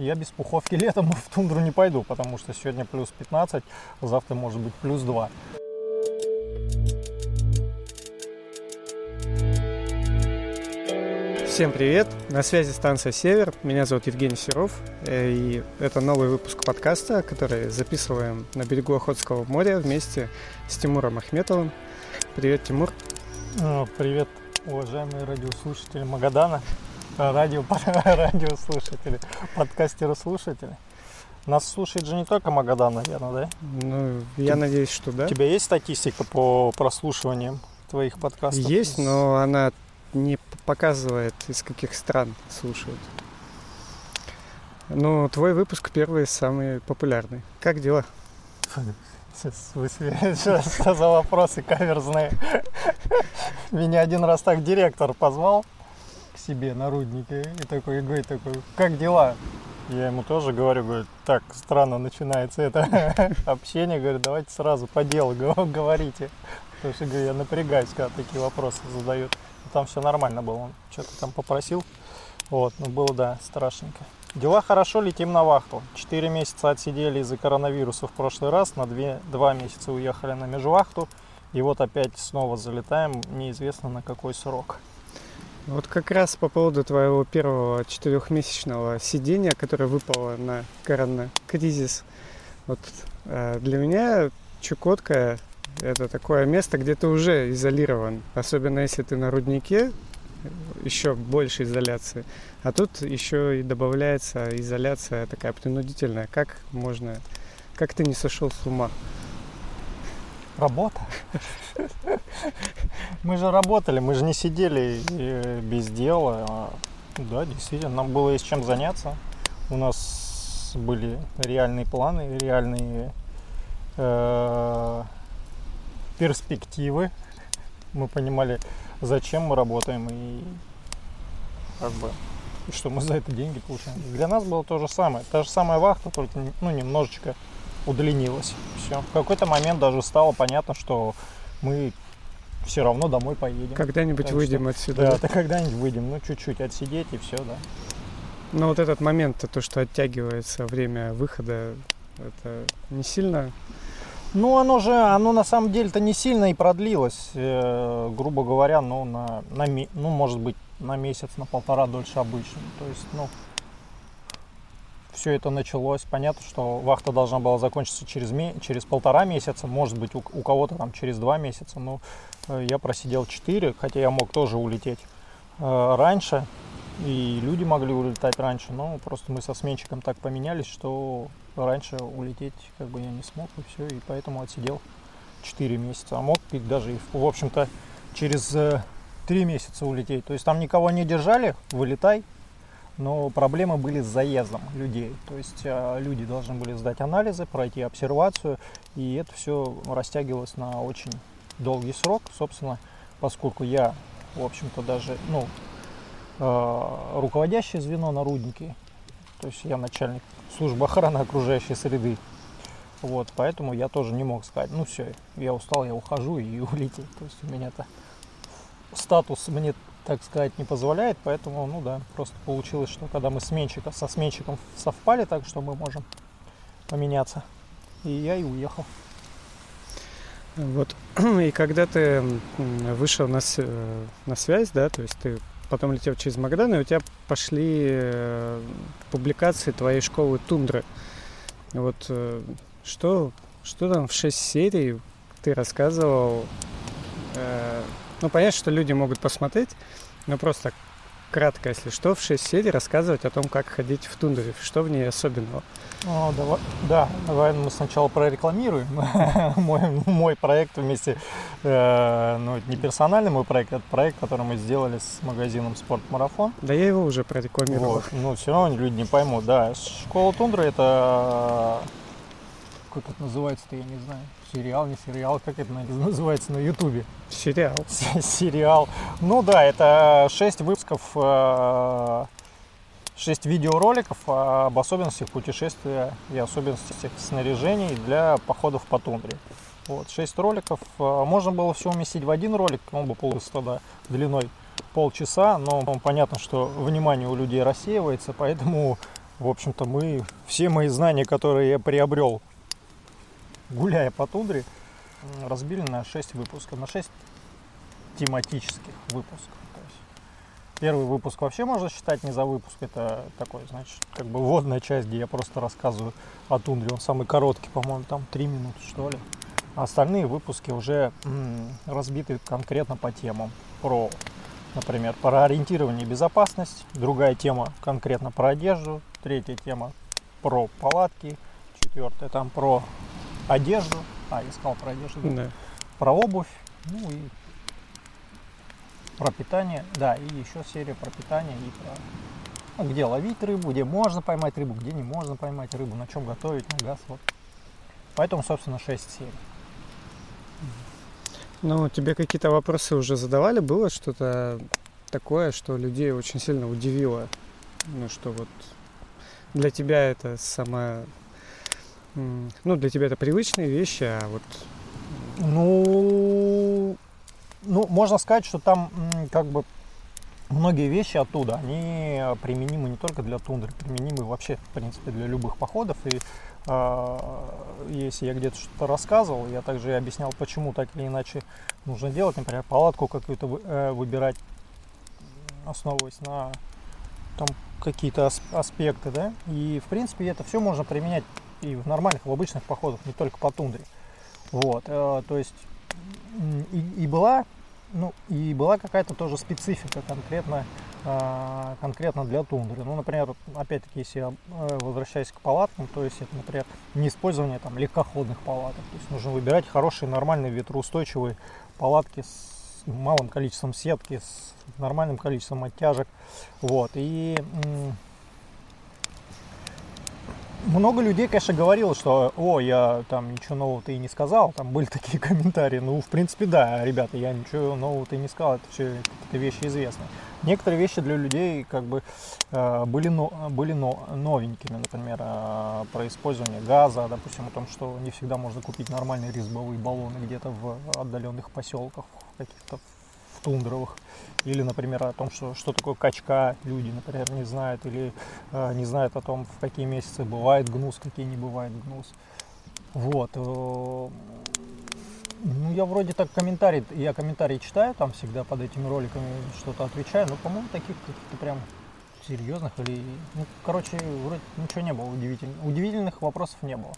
Я без пуховки летом в тундру не пойду, потому что сегодня плюс 15, завтра может быть плюс 2. Всем привет! На связи станция «Север». Меня зовут Евгений Серов. э, И это новый выпуск подкаста, который записываем на берегу Охотского моря вместе с Тимуром Ахметовым. Привет, Тимур. Э, Привет, уважаемые радиослушатели Магадана, радио, радиослушатели, подкастеры-слушатели. Нас слушает же не только Магадан, наверное, да? Ну, я надеюсь, что да. У тебя есть статистика по прослушиваниям твоих подкастов? Есть, но она не показывает, из каких стран слушают. Ну, твой выпуск первый самый популярный. Как дела? Сейчас, вы Что за вопросы каверзные? Меня один раз так директор позвал себе на и такой, и говорит такой, как дела? Я ему тоже говорю, говорю, так странно начинается это общение, говорю, давайте сразу по делу го- говорите. Потому что говорю, я напрягаюсь, когда такие вопросы задают. Там все нормально было, он что-то там попросил. Вот, ну было, да, страшненько. Дела хорошо, летим на вахту. Четыре месяца отсидели из-за коронавируса в прошлый раз, на две, два месяца уехали на межвахту. И вот опять снова залетаем, неизвестно на какой срок. Вот как раз по поводу твоего первого четырехмесячного сидения, которое выпало на коронакризис. Вот э, для меня Чукотка это такое место, где ты уже изолирован. Особенно если ты на руднике, еще больше изоляции. А тут еще и добавляется изоляция такая принудительная. Как можно, как ты не сошел с ума? Работа. Мы же работали, мы же не сидели э, без дела. Да, действительно, нам было есть чем заняться. У нас были реальные планы, реальные э, перспективы. Мы понимали, зачем мы работаем и как бы и что мы за это деньги получаем. Для нас было то же самое. Та же самая вахта, только ну, немножечко удлинилась. Все. В какой-то момент даже стало понятно, что мы все равно домой поедем. Когда-нибудь Так выйдем отсюда. Да, да? то когда-нибудь выйдем, ну чуть-чуть отсидеть и все, да. Ну вот этот момент, то, что оттягивается время выхода, это не сильно Ну, оно же, оно на самом деле-то не сильно и продлилось, э, грубо говоря, ну, на, на, ну, может быть, на месяц, на полтора дольше обычно. То есть, ну, все это началось. Понятно, что вахта должна была закончиться через, через полтора месяца, может быть, у, у кого-то там через два месяца. Но э, я просидел четыре, хотя я мог тоже улететь э, раньше, и люди могли улетать раньше, но просто мы со сменщиком так поменялись, что раньше улететь как бы я не смог, и все, и поэтому отсидел 4 месяца. А мог и даже, и, в общем-то, через э, 3 месяца улететь. То есть там никого не держали, вылетай, но проблемы были с заездом людей. То есть э, люди должны были сдать анализы, пройти обсервацию, и это все растягивалось на очень долгий срок, собственно, поскольку я, в общем-то, даже, ну, э, руководящее звено на руднике, то есть я начальник службы охраны окружающей среды. Вот, поэтому я тоже не мог сказать, ну все, я устал, я ухожу и улететь. То есть у меня-то статус мне, так сказать, не позволяет, поэтому, ну да, просто получилось, что когда мы сменщика, со сменщиком совпали так, что мы можем поменяться, и я и уехал. Вот. И когда ты вышел на, э, на связь, да, то есть ты потом летел через Магадан, и у тебя пошли э, публикации твоей школы Тундры. Вот э, что, что там в 6 серий ты рассказывал? Ну, понятно, что люди могут посмотреть, но просто кратко, если что, в 6 серий рассказывать о том, как ходить в тундре, что в ней особенного. О, давай, да, давай мы сначала прорекламируем мой, мой проект вместе, э, ну, не персональный мой проект, это проект, который мы сделали с магазином Спортмарафон. Да я его уже прорекламировал. Вот. Ну, все равно люди не поймут, да. Школа Тундры это как это называется-то, я не знаю. Сериал, не сериал, как это на- называется на Ютубе? Сериал. Се- Сериал. Ну да, это 6 выпусков, 6 видеороликов об особенностях путешествия и особенностях снаряжений для походов по тундре. Вот, 6 роликов. Э, Можно было все уместить в один ролик, он бы получился тогда длиной полчаса, но ну, понятно, что внимание у людей рассеивается, поэтому в общем-то, мы все мои знания, которые я приобрел, гуляя по тундре, разбили на 6 выпусков, на 6 тематических выпусков. То есть первый выпуск вообще можно считать не за выпуск, это такой, значит, как бы вводная часть, где я просто рассказываю о тундре. Он самый короткий, по-моему, там 3 минуты, что ли. А остальные выпуски уже м, разбиты конкретно по темам. Про, например, про ориентирование и безопасность. Другая тема конкретно про одежду. Третья тема про палатки. Четвертая там про одежду. А, я сказал про одежду. Да. Про обувь. Ну и про питание. Да, и еще серия про питание и про ну, где ловить рыбу, где можно поймать рыбу, где не можно поймать рыбу, на чем готовить, на газ. Вот. Поэтому, собственно, 6 серий. Ну, тебе какие-то вопросы уже задавали? Было что-то такое, что людей очень сильно удивило? Ну, что вот для тебя это самое... Ну, для тебя это привычные вещи, а вот... Ну, ну, можно сказать, что там как бы многие вещи оттуда, они применимы не только для тундры, применимы вообще, в принципе, для любых походов. И э, если я где-то что-то рассказывал, я также объяснял, почему так или иначе нужно делать. Например, палатку какую-то э, выбирать, основываясь на там какие-то ас- аспекты, да. И, в принципе, это все можно применять и в нормальных, в обычных походах, не только по тундре. Вот, э, то есть и, и была, ну, и была какая-то тоже специфика конкретно, э, конкретно для тундры. Ну, например, опять-таки, если я э, возвращаюсь к палаткам, то есть это, например, не использование там легкоходных палаток. То есть нужно выбирать хорошие, нормальные, ветроустойчивые палатки с малым количеством сетки, с нормальным количеством оттяжек. Вот, и много людей, конечно, говорило, что о, я там ничего нового-то и не сказал, там были такие комментарии. Ну, в принципе, да, ребята, я ничего нового-то и не сказал, это все какие-то вещи известны. Некоторые вещи для людей как бы э, были, были но, новенькими, например, э, про использование газа, допустим, о том, что не всегда можно купить нормальные резьбовые баллоны где-то в отдаленных поселках, каких-то в тундровых. Или, например, о том, что, что такое качка, люди, например, не знают, или э, не знают о том, в какие месяцы бывает гнус, какие не бывает гнус. Вот. э, Ну, я вроде так комментарий, я комментарии читаю, там всегда под этими роликами что-то отвечаю, но, по-моему, таких каких-то прям серьезных или... Ну, короче, вроде ничего не было удивительных. Удивительных вопросов не было.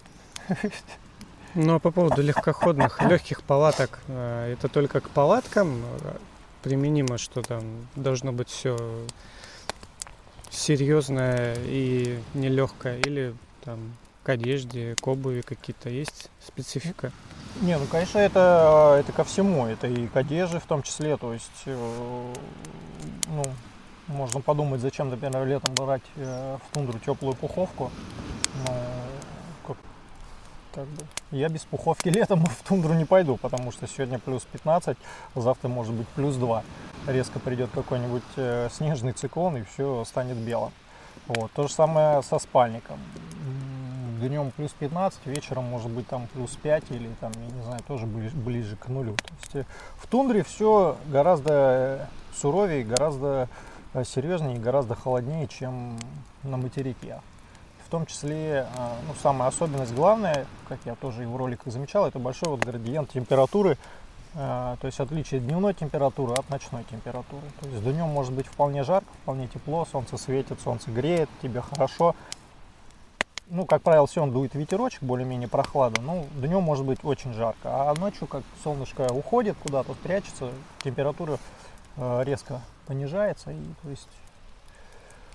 Ну, а по поводу легкоходных, легких палаток, э, это только к палаткам э, применимо, что там должно быть все серьезное и нелегкое, или там к одежде, к обуви какие-то есть специфика? Не, ну, конечно, это, это ко всему. Это и к одежде в том числе. То есть, э, ну, можно подумать, зачем, например, летом брать э, в тундру теплую пуховку. Но как бы, я без пуховки летом в тундру не пойду, потому что сегодня плюс 15, завтра может быть плюс 2. Резко придет какой-нибудь э, снежный циклон и все станет белым. Вот. То же самое со спальником. Днем плюс 15, вечером может быть там плюс 5 или там, я не знаю, тоже ближе, ближе к нулю. То есть э, в тундре все гораздо э, суровее, гораздо серьезнее и гораздо холоднее, чем на материке. Том числе, э, ну, самая особенность главная, как я тоже и в роликах замечал, это большой вот градиент температуры, э, то есть отличие дневной температуры от ночной температуры. То есть днем может быть вполне жарко, вполне тепло, солнце светит, солнце греет, тебе хорошо. Ну, как правило, все он дует ветерочек, более-менее прохлада. Ну, днем может быть очень жарко, а ночью, как солнышко уходит куда-то, прячется, температура э, резко понижается, и то есть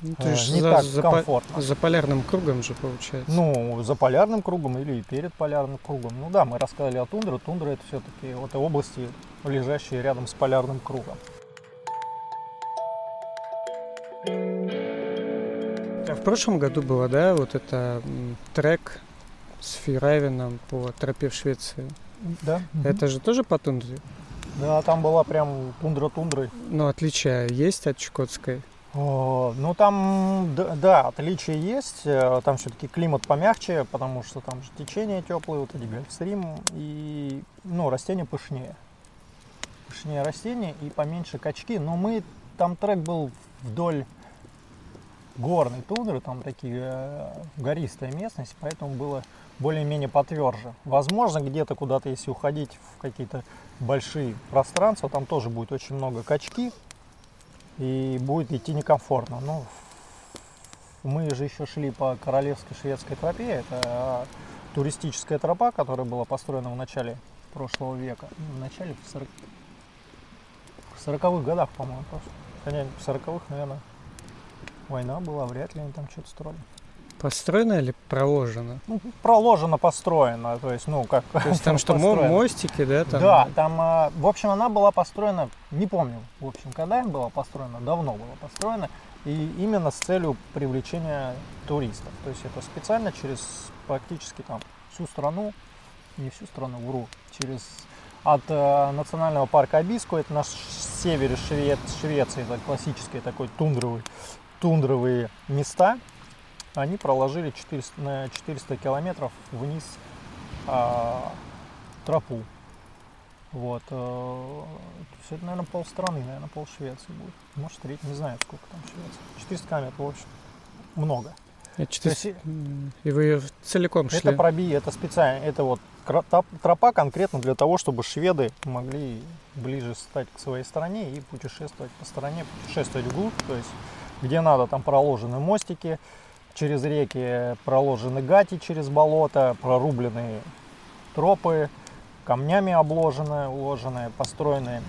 Ну, э, ты ж не за, так за комфортно. за полярным кругом же получается. Ну, за полярным кругом или перед полярным кругом. Ну да, мы рассказали о тундре. Тундра это все-таки вот области, лежащие рядом с полярным кругом. А в прошлом году было, да, вот это трек с Фейрайвеном по тропе в Швеции. Да. Это же тоже по тундре? Да, там была прям тундра тундры. Но отличия есть от Чукотской? Ну там, да, да, отличия есть. Э, Там все-таки климат помягче, потому что там же течение теплые, вот эти гольфстрим, и ну, растения пышнее. Пышнее растения и поменьше качки. Но мы, там трек был вдоль горной тундры, там такие э, гористая местность, поэтому было более-менее потверже. Возможно, где-то куда-то, если уходить в какие-то большие пространства, там тоже будет очень много качки, и будет идти некомфортно. Ну, мы же еще шли по Королевской шведской тропе, это а, туристическая тропа, которая была построена в начале прошлого века, в начале в 40 в 40-х годах, по-моему, просто. Хотя в 40-х, наверное, война была, вряд ли они там что-то строили. Построено или проложено? Ну, проложено, построено, то есть, ну, как... То есть там что, построено. мостики, да? Там... Да, там, а, в общем, она была построена, не помню, в общем, когда она была построена, давно была построена, и именно с целью привлечения туристов. То есть это специально через практически там всю страну, не всю страну, вру, через от э, национального парка Абиску, это на севере Шве... Швеции, это классические такой тундровый, тундровые места, они проложили 400, на 400 километров вниз э, тропу. Вот. Э, то есть это, наверное, полстраны, наверное, пол Швеции будет. Может, треть, не знаю, сколько там Швеции. 400 километров, в общем, много. 400... есть, и вы целиком шли? Это проби, это специально, это вот тропа конкретно для того, чтобы шведы могли ближе стать к своей стране и путешествовать по стране, путешествовать вглубь, то есть где надо, там проложены мостики, через реки проложены гати через болото, прорубленные тропы, камнями обложенные, уложенные, построены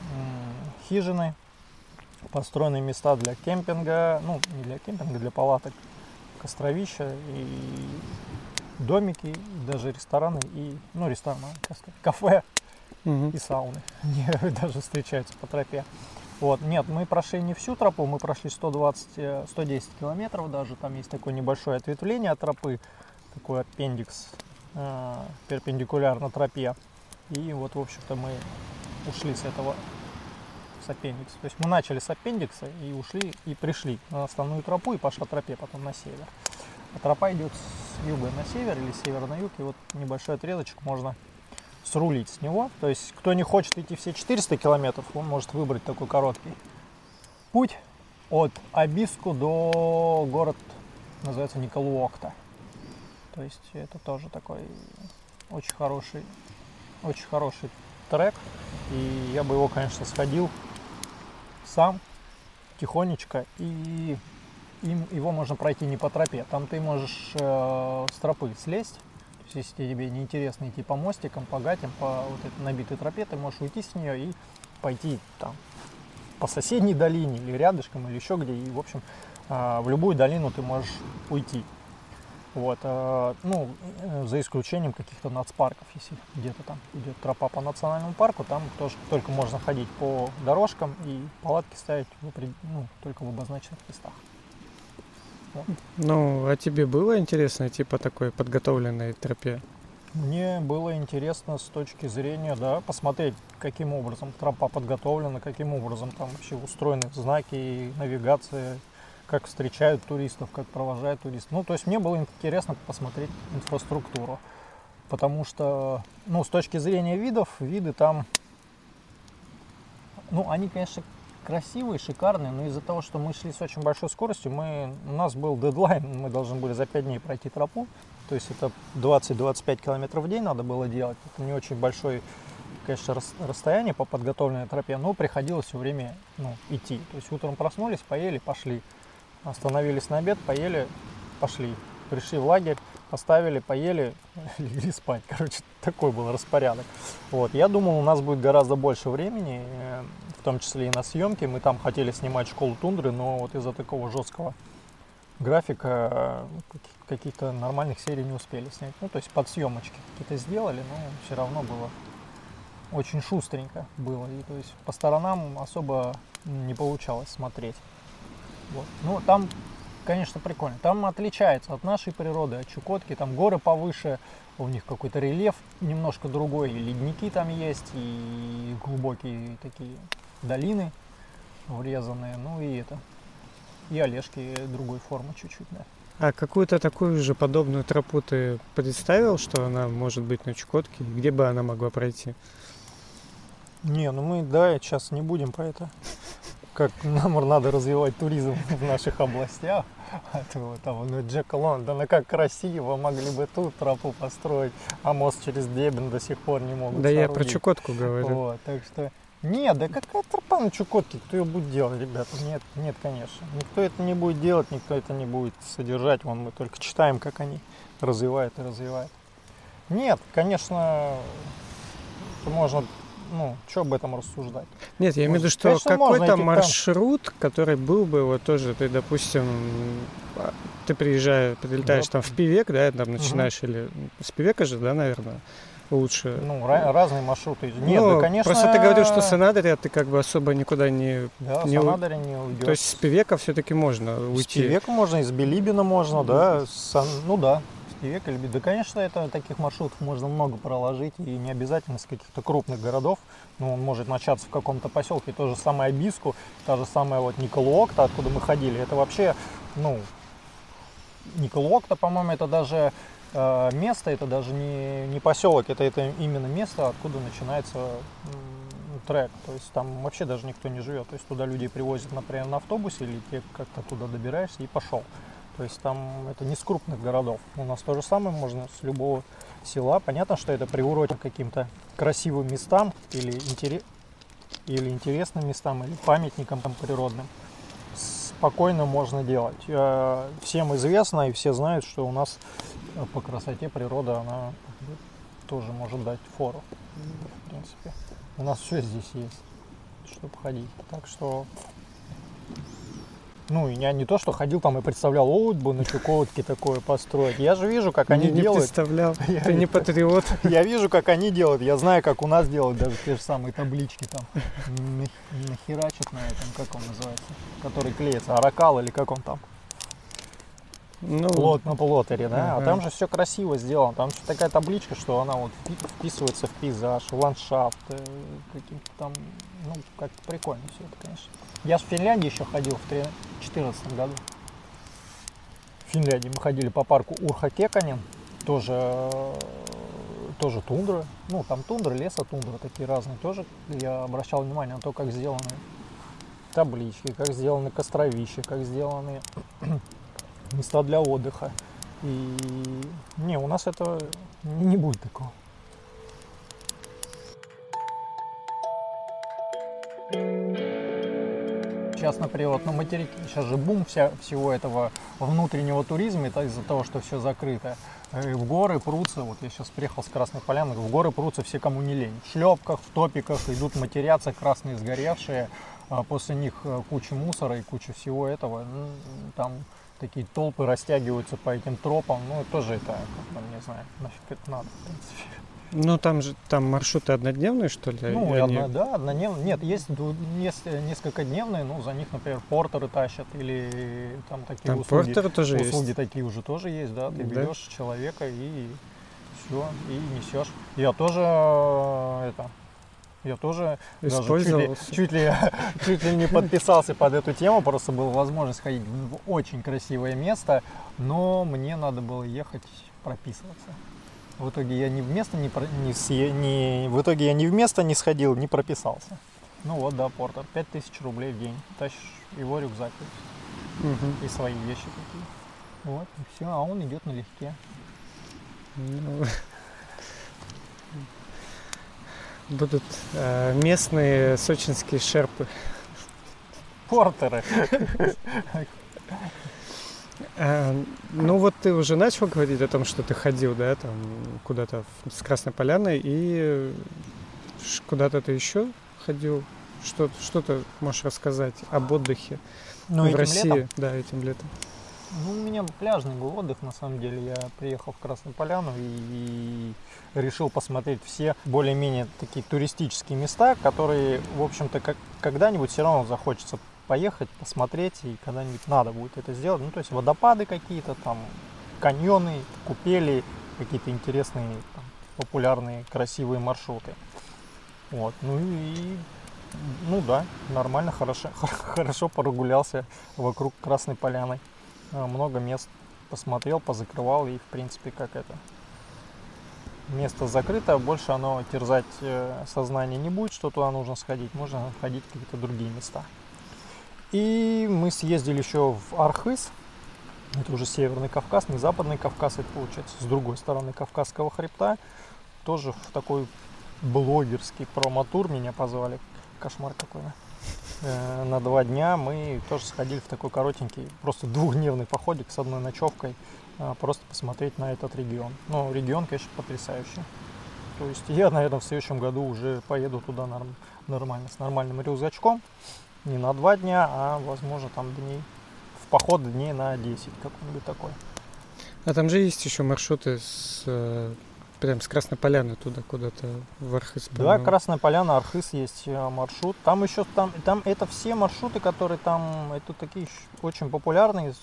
хижины, построены места для кемпинга, ну не для кемпинга, для палаток, костровища и домики, и даже рестораны, и, ну рестораны, кафе угу. и сауны. Они даже встречаются по тропе. Вот, нет, мы прошли не всю тропу, мы прошли 120, 110 э, километров даже, там есть такое небольшое ответвление от тропы, такой аппендикс, э, перпендикулярно тропе. И вот, в общем-то, мы ушли с этого с аппендикса. То есть мы начали с аппендикса и ушли, и пришли на основную тропу, и пошла тропе потом на север. А тропа идет с юга на север или с севера на юг, и вот небольшой отрезочек можно срулить с него. То есть, кто не хочет идти все 400 километров, он может выбрать такой короткий путь от Абиску до город, называется Николуокта. То есть, это тоже такой очень хороший очень хороший трек. И я бы его, конечно, сходил сам, тихонечко. И им, его можно пройти не по тропе. Там ты можешь э, с тропы слезть. Если тебе неинтересно идти по мостикам, по гатям, по вот этой набитой тропе, ты можешь уйти с нее и пойти там по соседней долине или рядышком, или еще где. И, в общем, э, в любую долину ты можешь уйти. Вот, э, ну, э, за исключением каких-то нацпарков, если где-то там идет тропа по национальному парку, там тоже только можно ходить по дорожкам и палатки ставить ну, только в обозначенных местах. Ну, а тебе было интересно идти по такой подготовленной тропе? Мне было интересно с точки зрения, да, посмотреть, каким образом тропа подготовлена, каким образом там вообще устроены знаки и навигация, как встречают туристов, как провожают туристов. Ну, то есть мне было интересно посмотреть инфраструктуру, потому что, ну, с точки зрения видов, виды там, ну, они, конечно, красивые, шикарные, но из-за того, что мы шли с очень большой скоростью, мы, у нас был дедлайн, мы должны были за 5 дней пройти тропу, то есть это 20-25 километров в день надо было делать, это не очень большой конечно, расстояние по подготовленной тропе, но приходилось все время ну, идти. То есть утром проснулись, поели, пошли. Остановились на обед, поели, пошли. Пришли в лагерь, поставили, поели, легли спать. Короче, такой был распорядок. Вот. Я думал, у нас будет гораздо больше времени, э, в том числе и на съемки. Мы там хотели снимать школу тундры, но вот из-за такого жесткого графика э, каких-то нормальных серий не успели снять. Ну, то есть подсъемочки какие-то сделали, но все равно было очень шустренько было. И то есть по сторонам особо не получалось смотреть. Вот. Ну, там, конечно, прикольно. Там отличается от нашей природы, от Чукотки. Там горы повыше, у них какой-то рельеф немножко другой. И ледники там есть, и глубокие такие долины врезанные. Ну и это. И олежки другой формы чуть-чуть, да. А какую-то такую же подобную тропу ты представил, что она может быть на Чукотке? Где бы она могла пройти? Не, ну мы, да, сейчас не будем про это как нам надо развивать туризм в наших областях. То вот там, ну, Джек Лондон, ну как красиво, могли бы тут тропу построить, а мост через Дебен до сих пор не могут Да я соорудить. про Чукотку говорю. Вот, так что нет, да какая тропа на Чукотке, кто ее будет делать, ребята? Нет, нет, конечно. Никто это не будет делать, никто это не будет содержать. Вон мы только читаем, как они развивают и развивают. Нет, конечно, можно, ну, что об этом рассуждать? Нет, я имею в виду, что конечно, какой-то идти там. маршрут, который был бы вот тоже, ты, допустим, а, ты приезжаешь, прилетаешь Да. там в Пивек, да, там начинаешь, или с Пивека же, да, наверное, лучше. Ну, ra- разные маршруты. Нет, Ну, да, конечно. Просто ты говорил, что с Анадыря ты как бы особо никуда не... Да, не с Анадыря не уйдешь. То есть с Пивека все-таки можно С уйти. Пивека можно, из Билибина можно, да. с ну да, или Би- Да, конечно, это таких маршрутов можно много проложить, и не обязательно с каких-то крупных городов. Ну, он может начаться в каком-то поселке. То же самое Абиску, та же самая вот Николуокта, откуда мы ходили. Это вообще, ну, Николуокта, по-моему, это даже э, место, это даже не, не поселок, это, это именно место, откуда начинается трек. То есть там вообще даже никто не живет. То есть туда людей привозят, например, на автобусе, или ты как-то туда добираешься и пошел. То есть там это не с крупных городов. У нас то же самое можно с любого села. Понятно, что это приурочено к каким-то красивым местам или, интере- или интересным местам, или памятникам там, природным. Спокойно можно делать. Э, Всем известно и все знают, что у нас э, по красоте природа, она тоже может дать фору. В принципе. У нас все здесь есть, чтобы ходить. Так что ну, я не то, что ходил там и представлял, о, бы на Чукотке такое построить. Я же вижу, как они не, не делают. представлял. Я Ты не патриот. Я вижу, как они делают. Я знаю, как у нас делают даже те же самые таблички там. Нах- Нахерачат на этом, как он называется, который клеится, аракал или как он там. Ну, Плот на плотере, да? А Ага. там же все красиво сделано. Там же такая табличка, что она вот впи- вписывается в пейзаж, в ландшафт, э, каким-то там, ну, как прикольно все это, конечно. Я в Финляндии еще ходил в 2014 году. В Финляндии мы ходили по парку Урхакеканен, тоже, тоже тундра. Ну, там тундра, леса тундра такие разные. Тоже я обращал внимание на то, как сделаны таблички, как сделаны костровища, как сделаны места для отдыха. И не, у нас это не будет такого. Сейчас, например, вот на материке сейчас же бум вся, всего этого внутреннего туризма, это из-за того, что все закрыто. Э, В горы прутся, вот я сейчас приехал с Красной Поляны, в горы прутся все, кому не лень. В шлепках, в топиках идут матеряться, красные сгоревшие, а после них э, куча мусора и куча всего этого. Там такие толпы растягиваются по этим тропам, ну тоже это, бы, не знаю, нафиг это надо, в принципе. ну там же там маршруты однодневные, что ли? Ну, и и они- да, однодневные. Нет, есть, есть несколько дневные, ну, за них, например, портеры тащат или там такие Там услуги. портеры тоже услуги есть. такие уже тоже есть, да, ты Да. берешь человека и все, и несешь. Я тоже э, это, я тоже даже чуть ли, чуть, ли, чуть ли не подписался под эту тему, просто была возможность сходить в очень красивое место, но мне надо было ехать прописываться. В итоге я ни в место не, не, не- в итоге я ни в место не сходил, не прописался. Ну вот, да, Портер, 5000 рублей в день. Тащишь его рюкзак Мгм. и свои вещи такие. Вот, и все, а он идет налегке. Ну, Будут э, местные сочинские шерпы. Портеры. Э, ну вот ты уже начал говорить о том, что ты ходил, да, там куда-то с Красной Поляной и куда-то ты еще ходил. Что, что ты можешь рассказать об отдыхе Ну, в России? летом? Да, этим летом. Ну, у меня пляжный был отдых, на самом деле. Я приехал в Красную Поляну и решил посмотреть все более-менее такие туристические места, которые, в общем-то, как, когда-нибудь все равно захочется поехать, посмотреть, и когда-нибудь надо будет это сделать. Ну, то есть водопады какие-то, там, каньоны, купели, какие-то интересные, там, популярные, красивые маршруты. Вот, ну и, ну да, нормально, хорошо, хорошо прогулялся вокруг Красной Поляны. А, Много мест посмотрел, позакрывал и, в принципе, как это, место закрыто, больше оно терзать э, сознание не будет, что туда нужно сходить, можно ходить в какие-то другие места. И мы съездили еще в Архыз. Это уже Северный Кавказ, не Западный Кавказ, это получается с другой стороны Кавказского хребта. Тоже в такой блогерский промотур меня позвали. Кошмар какой, да? Э, на два дня мы тоже сходили в такой коротенький, просто двухдневный походик с одной ночевкой, э, просто посмотреть на этот регион. Ну, регион, конечно, потрясающий. То есть я, наверное, в следующем году уже поеду туда норм, нормально, с нормальным рюкзачком. Не на два дня, а, возможно, там дней, в поход дней на 10, какой-нибудь такой. А там же есть еще маршруты с э, прям с Красной Поляны туда куда-то в Архыз. Да, Красная Поляна, Архыз есть э, маршрут. Там еще там, там это все маршруты, которые там, это такие очень популярные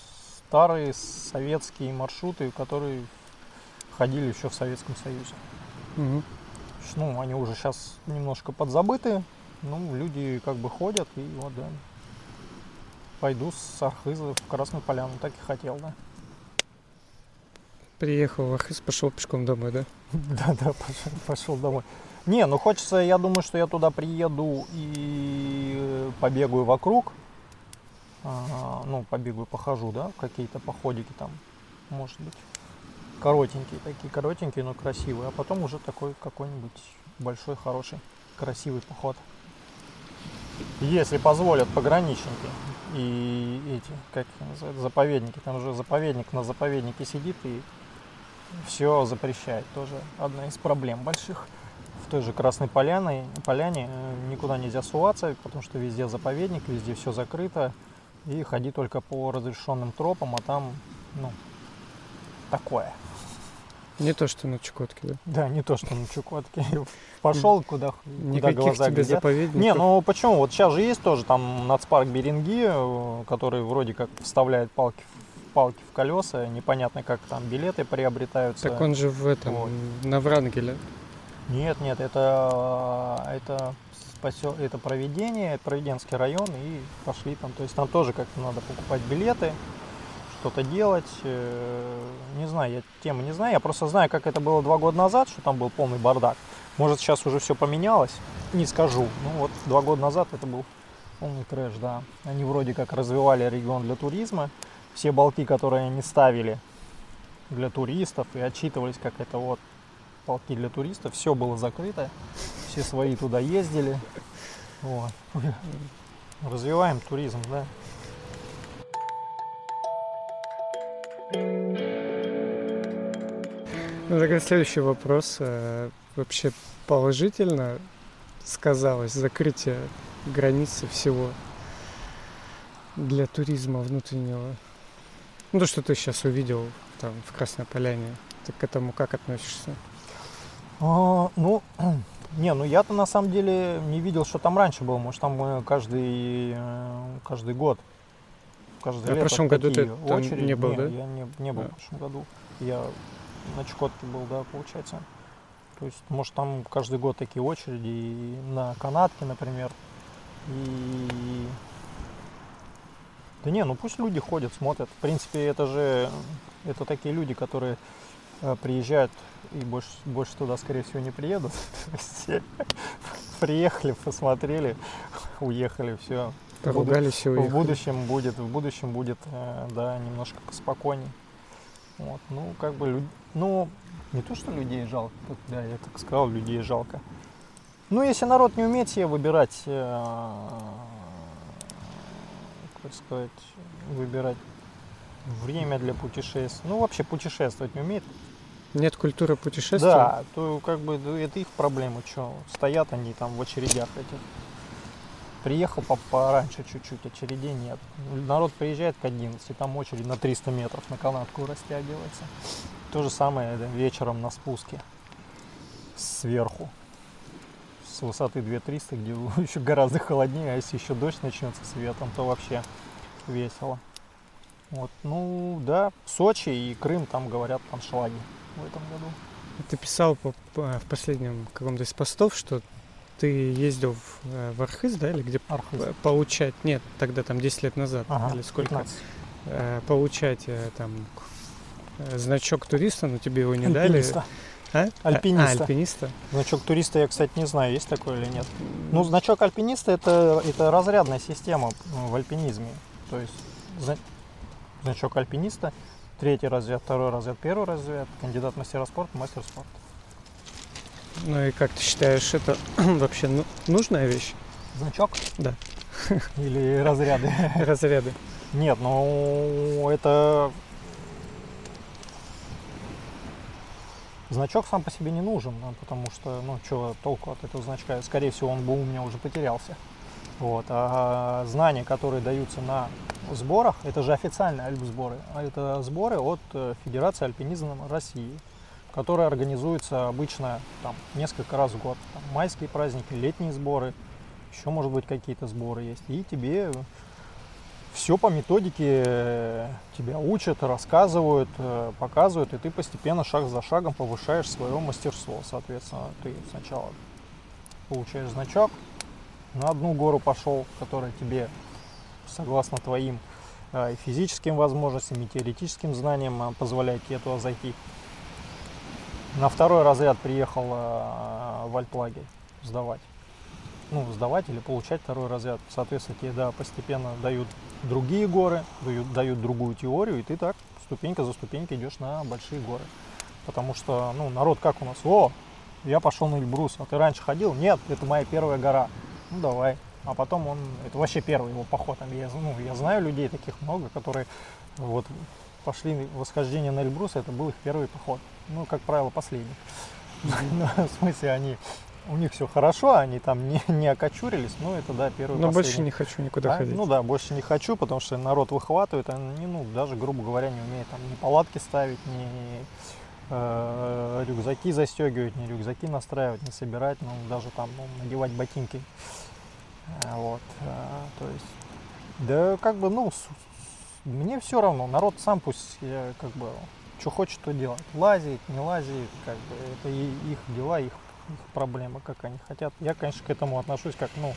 старые советские маршруты, которые ходили еще в Советском Союзе. Угу. Ну, они уже сейчас немножко подзабыты. Ну, люди как бы ходят и вот, да. Пойду с Архыза в Красную Поляну, так и хотел, да. Приехал в Архыз, пошел пешком домой, да? Да, да, пошел, пошел домой. Не, ну хочется, я думаю, что я туда приеду и побегаю вокруг. А, ну, побегаю, похожу, да, какие-то походики там, может быть коротенькие, такие коротенькие, но красивые, а потом уже такой какой-нибудь большой, хороший, красивый поход. Если позволят пограничники и эти, как называют, заповедники, там же заповедник на заповеднике сидит и все запрещает. Тоже одна из проблем больших. В той же Красной Поляне, Поляне э, никуда нельзя суваться, потому что везде заповедник, везде все закрыто. И ходи только по разрешенным тропам, а там, ну, такое. Не то, что на Чукотке, да? Да, не то, что на Чукотке. Пошел куда, куда глаза тебе заповедников. Не, ну почему? Вот сейчас же есть тоже там нацпарк Беринги, э, который вроде как вставляет палки палки в колеса, непонятно, как там билеты приобретаются. Так он же в этом, вот. на Врангеле. Нет, нет, это, это, спасел, это проведение, проведенский район, и пошли там. То есть там тоже как-то надо покупать билеты, что-то делать. Э, не знаю, я тему не знаю. Я просто знаю, как это было два года назад, что там был полный бардак. Может, сейчас уже все поменялось. Не скажу. Ну вот два года назад это был полный трэш, да. Они вроде как развивали регион для туризма. Все балки, которые они ставили для туристов и отчитывались, как это вот полки для туристов, все было закрыто. Все свои туда ездили. Вот. Развиваем туризм, да. Ну, тогда следующий вопрос. Э, вообще положительно сказалось закрытие границы всего для туризма внутреннего? Ну, то, что ты сейчас увидел там в Красной Поляне, ты к этому как относишься? А, ну, не, ну я-то на самом деле не видел, что там раньше было. Может, там э, каждый, э, каждый год каждое а лето. в прошлом году ты очереди. не был, не, да? Я не, не был а. в прошлом году. Я на Чукотке был, да, получается. То есть, может, там каждый год такие очереди и на канатке, например. И... Да не, ну пусть люди ходят, смотрят. В принципе, это же это такие люди, которые э, приезжают и больше, больше туда, скорее всего, не приедут. Приехали, посмотрели, уехали, все. Поругались и В будущем будет, в будущем будет, э, да, немножко спокойней. Вот, ну, как бы, ну, не то, что людей жалко, да, я так сказал, людей жалко. Ну, если народ не умеет себе выбирать, как сказать, выбирать время для путешествий, ну, вообще путешествовать не умеет. Нет культуры путешествия? Да, то как бы это их проблема, что стоят они там в очередях этих Приехал по пораньше чуть-чуть, очередей нет. Народ приезжает к 11, там очередь на 300 метров на канатку растягивается. То же самое вечером на спуске сверху. С высоты 2300, где еще гораздо холоднее, а если еще дождь начнется светом, то вообще весело. Вот, ну да, Сочи и Крым, там говорят, там шлаги в этом году. Ты писал по, по, в последнем каком-то из постов, что ты ездил в, э, в Архыз, да, или где Архыз. получать, нет, тогда там 10 лет назад, ага, или сколько, 15. Э, получать э, там значок туриста, но тебе его не дали. А? Альпиниста. А, альпиниста. Значок туриста я, кстати, не знаю, есть такой или нет. Ну, значок альпиниста это, это разрядная система в альпинизме. То есть зна- значок альпиниста, третий разряд, второй разряд, первый разряд, кандидат мастера спорта, мастер спорта. Ну и как ты считаешь, это вообще ну- нужная вещь? Значок? Да. Или разряды? Разряды. Нет, ну это значок сам по себе не нужен, ну, потому что, ну, что толку от этого значка? Скорее всего, он бы у меня уже потерялся. Вот. А знания, которые даются на сборах, это же официальные альп-сборы. А это сборы от э, Федерации альпинизма России, которые организуются обычно там, несколько раз в год. Там, майские праздники, летние сборы, еще, может быть, какие-то сборы есть. И тебе все по методике э, тебя учат, рассказывают, э, показывают, и ты постепенно, шаг за шагом повышаешь свое мастерство. Соответственно, ты сначала получаешь значок, на одну гору пошел, которая тебе, согласно твоим э, физическим возможностям, и теоретическим знаниям, позволяет тебе туда зайти. На второй разряд приехал в альплагерь сдавать. Ну, сдавать или получать второй разряд. Соответственно, тебе да, постепенно дают другие горы, дают, дают другую теорию, и ты так ступенька за ступенькой идешь на большие горы. Потому что, ну, народ как у нас, о, я пошел на Эльбрус, а ты раньше ходил? Нет, это моя первая гора. Ну, давай. А потом он, это вообще первый его поход. Я, ну, я знаю людей таких много, которые вот пошли восхождение на Эльбрус, это был их первый поход. Ну, как правило, последний. В смысле, они у них все хорошо, они там не, не окочурились, но это да, первый Но последний. больше не хочу никуда Да? ходить. Ну да, больше не хочу, потому что народ выхватывает, они, ну, даже, грубо говоря, не умеют там ни палатки ставить, ни э, рюкзаки застегивать, ни рюкзаки настраивать, не собирать, ну, даже там ну, надевать ботинки. Э, Вот, э, то есть, да, как бы, ну, с- мне все равно, народ сам пусть, э, как бы, что хочет, то делать. Лазит, не лазит, как бы, это их дела, их, их проблемы, как они хотят. Я, конечно, к этому отношусь как, ну,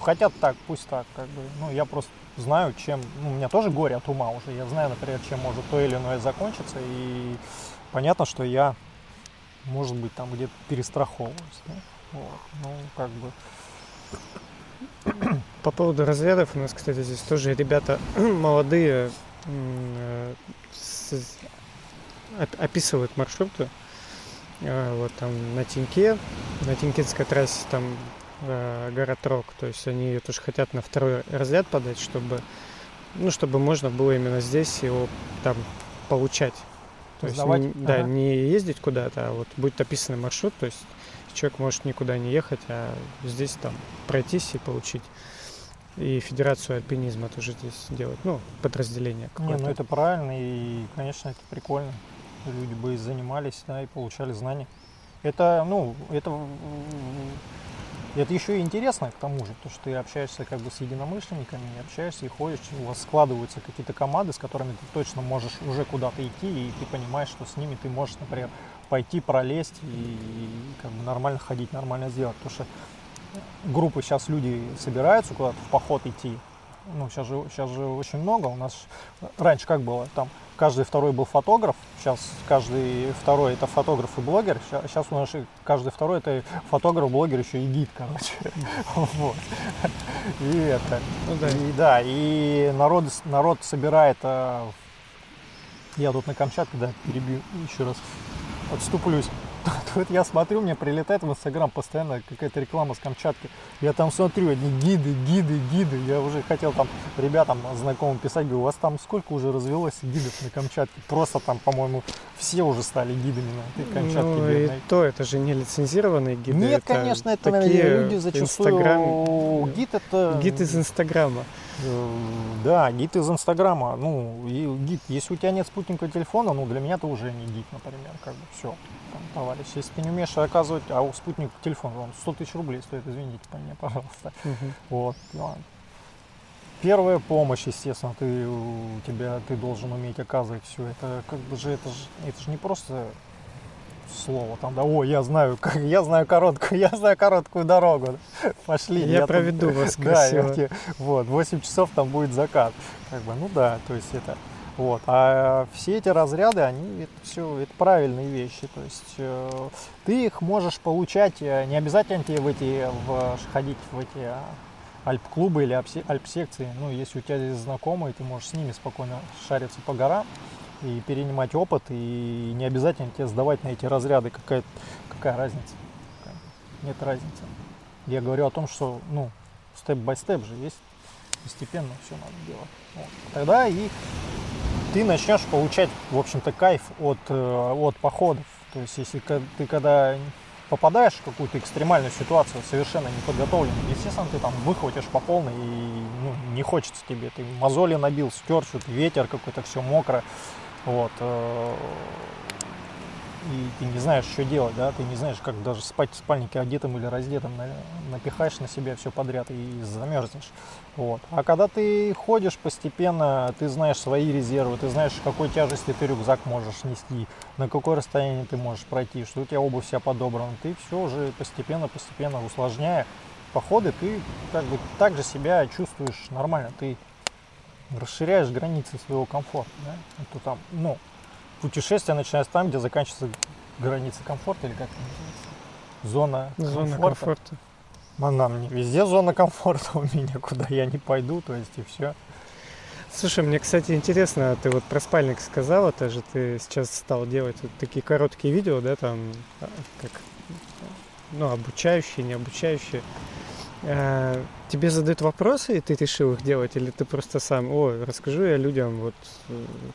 хотят так, пусть так, как бы, ну, я просто знаю, чем, ну, у меня тоже горе от ума уже, я знаю, например, чем может то или иное закончиться, и понятно, что я, может быть, там где-то перестраховываюсь, да? вот, ну, как бы, По поводу разрядов у нас, кстати, здесь тоже ребята молодые э, описывают маршруты. Э, Вот там на Тиньке, на Тинькинской трассе там э, гора Трок, то есть они ее тоже хотят на второй разряд подать, чтобы, ну, чтобы можно было именно здесь его там получать. То есть, Сдавать? не- да, Ага. не ездить куда-то, а вот будет описанный маршрут, то есть человек может никуда не ехать, а здесь там пройтись и получить. И Федерацию альпинизма тоже здесь делать, ну, подразделение не, какое-то. ну это правильно, и, конечно, это прикольно, люди бы занимались, да, и получали знания. Это, ну, это, это еще и интересно к тому же, потому что ты общаешься как бы с единомышленниками, общаешься и ходишь, у вас складываются какие-то команды, с которыми ты точно можешь уже куда-то идти, и ты понимаешь, что с ними ты можешь, например, пойти пролезть и, и как бы нормально ходить, нормально сделать, потому что группы сейчас люди собираются куда-то в поход идти, ну, сейчас же, сейчас же очень много. У нас ж- раньше как было? Там каждый второй был фотограф, сейчас каждый второй это фотограф и блогер. Сейчас у нас каждый второй это фотограф, блогер, еще и гид, короче. Вот. И это. Ну да. И да, и народ, народ собирает. а, Я тут на Камчатке, да, перебью еще раз. Отступлюсь. Тут я смотрю, мне прилетает в Инстаграм постоянно какая-то реклама с Камчатки. Я там смотрю, одни гиды, гиды, гиды. Я уже хотел там ребятам знакомым писать, говорю, у вас там сколько уже развелось гидов на Камчатке? Просто там, по-моему, все уже стали гидами на этой Камчатке ну и бедной. то, это же не лицензированные гиды. Нет, конечно, это такие люди зачастую... Инстаграм- Гид это... Гид из Инстаграма. Э, Да, гид из Инстаграма. Ну, и гид, если у тебя нет спутникового телефона, ну, для меня ты уже не гид, например, как бы все, там, товарищ. Если ты не умеешь оказывать, а у спутника телефон, он 100 тысяч рублей стоит, извините по мне, пожалуйста. Мгм. Вот. Первая помощь, естественно, ты, у тебя, ты должен уметь оказывать все. Это как бы же, это же, это же не просто слово там, да, о, я знаю, я знаю короткую, я знаю короткую дорогу. Пошли. Я тут- проведу вас да, я вот, 8 часов там будет закат. Как бы, ну да, то есть это. Вот. А все эти разряды, они это все это правильные вещи. То есть э, ты их можешь получать, э, не обязательно тебе в эти, в, ходить в эти альп-клубы или альп-секции. Ну, если у тебя есть знакомые, ты можешь с ними спокойно шариться по горам и перенимать опыт, и не обязательно тебе сдавать на эти разряды. Какая, какая разница? Нет разницы. Я говорю о том, что, ну, степ-бай-степ же есть, постепенно все надо делать. Вот. Тогда и ты начнешь получать, в общем-то, кайф от, э, от походов. То есть, если ты когда попадаешь в какую-то экстремальную ситуацию, совершенно неподготовленный, естественно, ты там выхватишь по полной и ну, не хочется тебе. Ты мозоли набил, стер, что-то ветер какой-то, все мокро. Вот. Э, и ты не знаешь, что делать, да, ты не знаешь, как даже спать в спальнике одетым или раздетым, напихаешь на себя все подряд и замерзнешь. Вот. А когда ты ходишь постепенно, ты знаешь свои резервы, ты знаешь, какой тяжести ты рюкзак можешь нести, на какое расстояние ты можешь пройти, что у тебя обувь вся подобрана, ты все уже постепенно-постепенно усложняя походы, ты как бы так же себя чувствуешь нормально, ты расширяешь границы своего комфорта, да? Это там, ну, путешествие начинается там, где заканчивается граница комфорта, или как это называется? Зона, зона комфорта. комфорта. Она мне везде зона комфорта у меня, куда я не пойду, то есть и все. Слушай, мне, кстати, интересно, ты вот про спальник сказала, же ты сейчас стал делать вот такие короткие видео, да, там, а, как, ну, обучающие, не обучающие. А, тебе задают вопросы, и ты решил их делать, или ты просто сам, о, расскажу я людям, вот,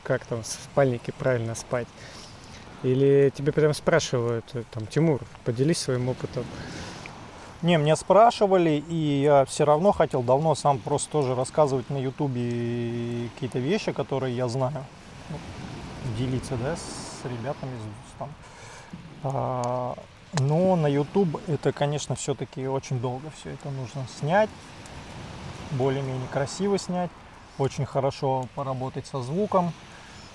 как там в спальнике правильно спать. Или тебе прям спрашивают, там, Тимур, поделись своим опытом. Не, мне спрашивали, и я все равно хотел давно сам просто тоже рассказывать на ютубе какие-то вещи, которые я знаю. Ну, делиться, да, с ребятами, с, там. А, но на YouTube это, конечно, все-таки очень долго все это нужно снять, более-менее красиво снять, очень хорошо поработать со звуком,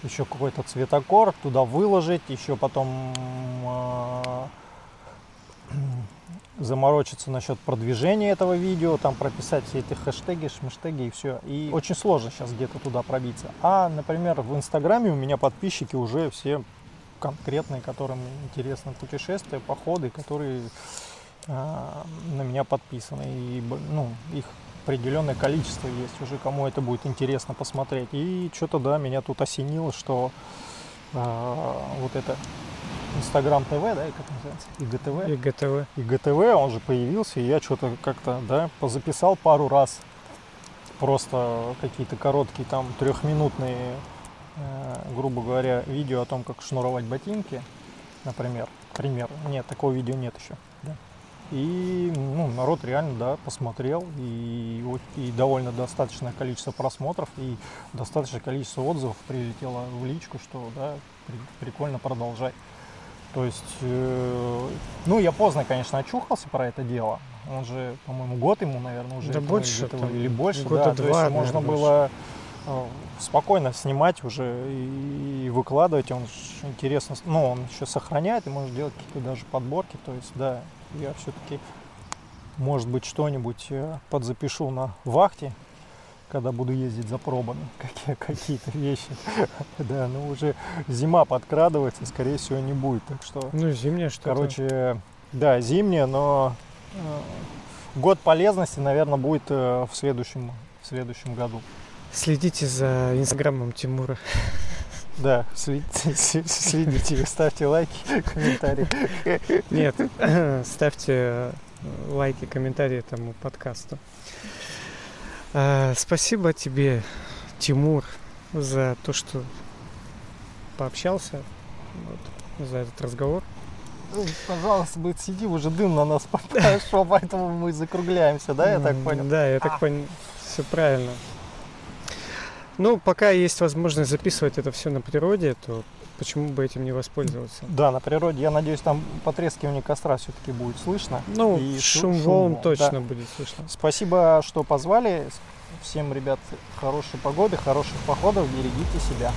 еще какой-то цветокор туда выложить, еще потом э, заморочиться насчет продвижения этого видео, там прописать все эти хэштеги, шмештеги и все. И очень сложно сейчас где-то туда пробиться. А, например, в Инстаграме у меня подписчики уже все конкретные, которым интересны путешествия, походы, которые э, на меня подписаны. И ну, их определенное количество есть уже, кому это будет интересно посмотреть. И что-то, да, меня тут осенило, что э, вот это Инстаграм ТВ, да, и как называется? ИГТВ. ИГТВ. ИГТВ, он же появился, и я что-то как-то, да, позаписал пару раз просто какие-то короткие там трехминутные, грубо говоря, видео о том, как шнуровать ботинки, например. Пример. Нет, такого видео нет еще. Да. И ну, народ реально, да, посмотрел, и, и довольно достаточное количество просмотров, и достаточное количество отзывов прилетело в личку, что, да, прикольно продолжать. То есть, э, ну, я поздно, конечно, очухался про это дело. Он же, по-моему, год ему, наверное, уже. Да больше. Там, или больше, да. Два, То есть можно было э, спокойно снимать уже и, выкладывать. Он интересно, ну, он еще сохраняет, и может делать какие-то даже подборки. То есть, да, я все-таки, может быть, что-нибудь э, подзапишу на вахте когда буду ездить за пробами, какие, какие-то вещи. Да, ну уже зима подкрадывается, скорее всего, не будет. Так что. Ну, зимняя что Короче, да, зимняя, но э, год полезности, наверное, будет э, в следующем, в следующем году. Следите за инстаграмом Тимура. Да, следите, следите, ставьте лайки, комментарии. Нет, ставьте лайки, комментарии этому подкасту. А, спасибо тебе, Тимур, за то, что пообщался, вот, за этот разговор. Ну, пожалуйста, будет сиди, уже дым на нас пошел, поэтому мы закругляемся, да, я так понял? Да, я так а. понял, все правильно. Ну, пока есть возможность записывать это все на природе, то почему бы этим не воспользоваться? Да, на природе, я надеюсь, там потрескивание костра все-таки будет слышно. Ну, и шум, шум волн точно да. будет слышно. Спасибо, что позвали. Всем, ребят, хорошей погоды, хороших походов, берегите себя.